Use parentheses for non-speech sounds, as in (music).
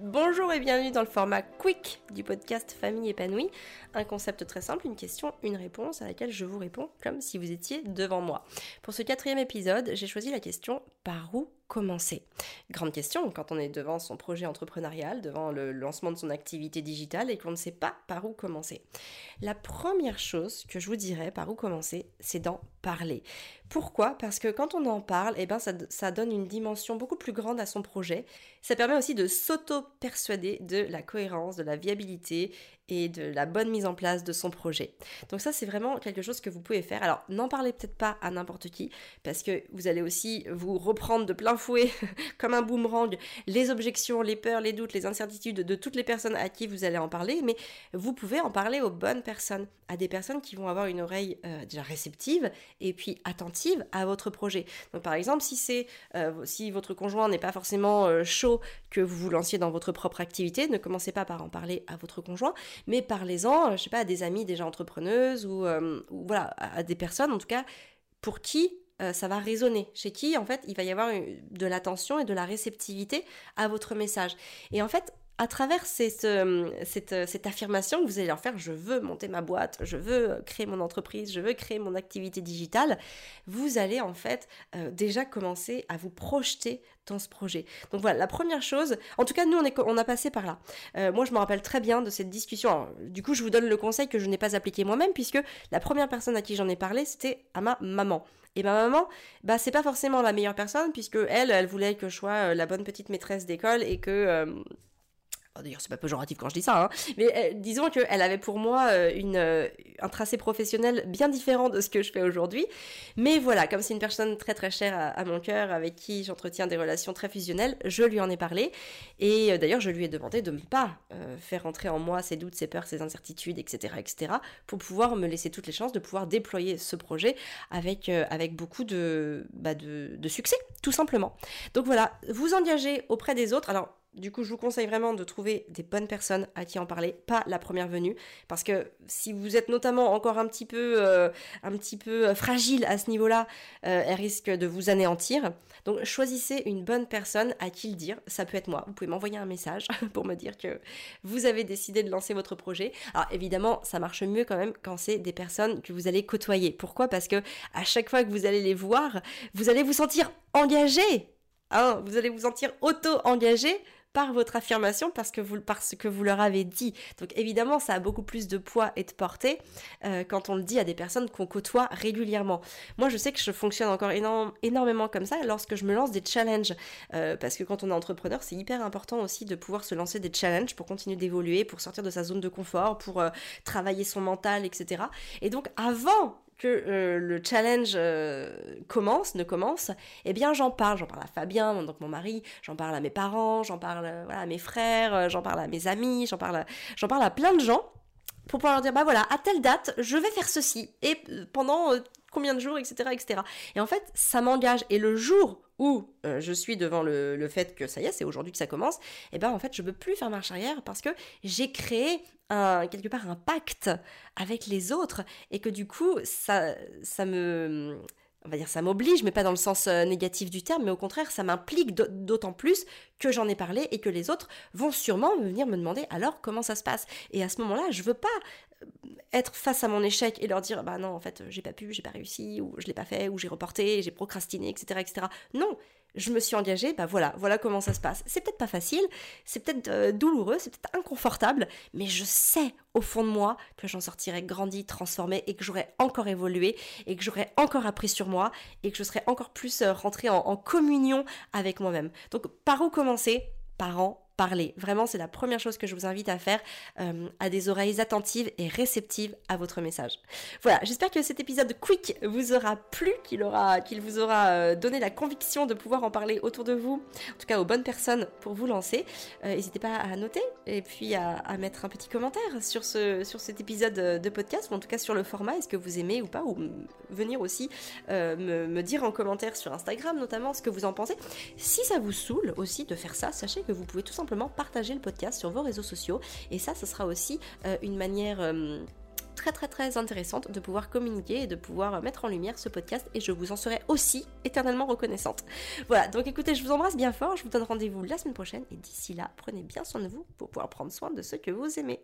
Bonjour et bienvenue dans le format Quick du podcast Famille épanouie. Un concept très simple, une question, une réponse à laquelle je vous réponds comme si vous étiez devant moi. Pour ce quatrième épisode, j'ai choisi la question par où commencer Grande question quand on est devant son projet entrepreneurial, devant le lancement de son activité digitale et qu'on ne sait pas par où commencer. La première chose que je vous dirais par où commencer, c'est d'en parler. Pourquoi? Parce que quand on en parle, eh ben ça, ça donne une dimension beaucoup plus grande à son projet. Ça permet aussi de s'auto-persuader de la cohérence, de la viabilité et de la bonne mise en place de son projet. Donc ça, c'est vraiment quelque chose que vous pouvez faire. Alors, n'en parlez peut-être pas à n'importe qui, parce que vous allez aussi vous reprendre de plein fouet, (laughs) comme un boomerang, les objections, les peurs, les doutes, les incertitudes de toutes les personnes à qui vous allez en parler, mais vous pouvez en parler aux bonnes personnes, à des personnes qui vont avoir une oreille euh, déjà réceptive et puis attentive à votre projet. Donc par exemple, si euh, si votre conjoint n'est pas forcément euh, chaud que vous vous lanciez dans votre propre activité, ne commencez pas par en parler à votre conjoint, mais parlez-en, euh, je sais pas, à des amis déjà entrepreneuses ou, euh, voilà, à des personnes en tout cas pour qui euh, ça va résonner, chez qui en fait il va y avoir de l'attention et de la réceptivité à votre message. Et en fait, à travers cette, cette, affirmation que vous allez leur faire, je veux monter ma boîte, je veux créer mon entreprise, je veux créer mon activité digitale, vous allez en fait euh, déjà commencer à vous projeter dans ce projet. Donc voilà, la première chose, en tout cas nous on, a passé par là. Euh, moi je me rappelle très bien de cette discussion. du coup je vous donne le conseil que je n'ai pas appliqué moi-même puisque la première personne à qui j'en ai parlé c'était à ma maman. Et ma maman, bah c'est pas forcément la meilleure personne puisque elle, elle voulait que je sois euh, la bonne petite maîtresse d'école et que d'ailleurs, c'est pas péjoratif quand je dis ça, hein. mais euh, disons qu'elle avait pour moi euh, une, euh, un tracé professionnel bien différent de ce que je fais aujourd'hui. Mais voilà, comme c'est une personne très très chère à, mon cœur, avec qui j'entretiens des relations très fusionnelles, je lui en ai parlé. Et d'ailleurs, je lui ai demandé de ne pas faire entrer en moi ses doutes, ses peurs, ses incertitudes, etc., etc., pour pouvoir me laisser toutes les chances de pouvoir déployer ce projet avec, avec beaucoup de, bah de, de succès, tout simplement. Donc voilà, vous engagez auprès des autres. Alors, du coup, je vous conseille vraiment de trouver des bonnes personnes à qui en parler, pas la première venue, parce que si vous êtes notamment encore un petit peu, euh, euh, fragile à ce niveau-là, euh, elle risque de vous anéantir. Donc, choisissez une bonne personne à qui le dire. Ça peut être moi. Vous pouvez m'envoyer un message (laughs) pour me dire que vous avez décidé de lancer votre projet. Alors, évidemment, ça marche mieux quand même quand c'est des personnes que vous allez côtoyer. Pourquoi? Parce que à chaque fois que vous allez les voir, vous allez vous sentir engagé. Hein, vous allez vous sentir auto-engagé par votre affirmation parce que vous, que vous leur avez dit. Donc évidemment, ça a beaucoup plus de poids et de portée euh, quand on le dit à des personnes qu'on côtoie régulièrement. Moi, je sais que je fonctionne encore énormément comme ça lorsque je me lance des challenges. Euh, parce que quand on est entrepreneur, c'est hyper important aussi de pouvoir se lancer des challenges pour continuer d'évoluer, pour sortir de sa zone de confort, pour euh, travailler son mental, etc. Et donc avant euh, le challenge euh, commence, ne commence, eh bien j'en parle, j'en parle à Fabien, donc mon mari, j'en parle à mes parents, j'en parle euh, voilà, à mes frères, j'en parle à mes amis, j'en parle, j'en parle à plein de gens pour pouvoir leur dire bah voilà à telle date je vais faire ceci et pendant combien de jours etc etc et en fait ça m'engage. Et le jour où je suis devant le, fait que ça y est, c'est aujourd'hui que ça commence, et eh ben en fait je peux plus faire marche arrière parce que j'ai créé quelque part un pacte avec les autres. Et que du coup ça, ça me on va dire ça m'oblige, mais pas dans le sens euh, négatif du terme, mais au contraire, ça m'implique d'autant plus que j'en ai parlé et que les autres vont sûrement venir me demander alors comment ça se passe? Et à ce moment-là, je veux pas être face à mon échec et leur dire bah non en fait j'ai pas pu, j'ai pas réussi ou je l'ai pas fait ou j'ai reporté, j'ai procrastiné, etc., etc. Non, je me suis engagée, bah voilà, voilà comment ça se passe. C'est peut-être pas facile, c'est peut-être euh, douloureux, c'est peut-être inconfortable, mais je sais au fond de moi que j'en sortirai grandi, transformée et que j'aurai encore évolué et que j'aurai encore appris sur moi et que je serai encore plus euh, rentrée en, en communion avec moi-même. Donc par où commencer? Parents, parler. Vraiment, c'est la première chose que je vous invite à faire, euh, à des oreilles attentives et réceptives à votre message. Voilà, j'espère que cet épisode quick vous aura plu, qu'il vous aura euh, donné la conviction de pouvoir en parler autour de vous, en tout cas aux bonnes personnes pour vous lancer. Euh, n'hésitez pas à noter et puis à, mettre un petit commentaire sur ce, sur cet épisode de podcast ou en tout cas sur le format. Est-ce que vous aimez ou pas ou venir aussi me, me dire en commentaire sur Instagram notamment ce que vous en pensez. Si ça vous saoule aussi de faire ça, sachez que vous pouvez tout simplement simplement partager le podcast sur vos réseaux sociaux. Et ça, ce sera aussi euh, une manière... Euh, très très très intéressante de pouvoir communiquer et de pouvoir mettre en lumière ce podcast et je vous en serai aussi éternellement reconnaissante. Voilà, donc écoutez, je vous embrasse bien fort, je vous donne rendez-vous la semaine prochaine et d'ici là, prenez bien soin de vous pour pouvoir prendre soin de ceux que vous aimez.